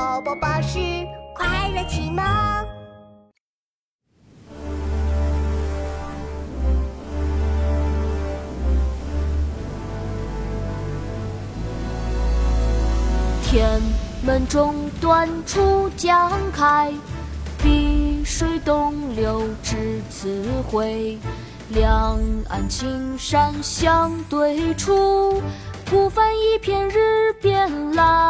宝宝巴士快乐启蒙。天门中断楚江开，碧水东流至此回。两岸青山相对出，孤帆一片日边来。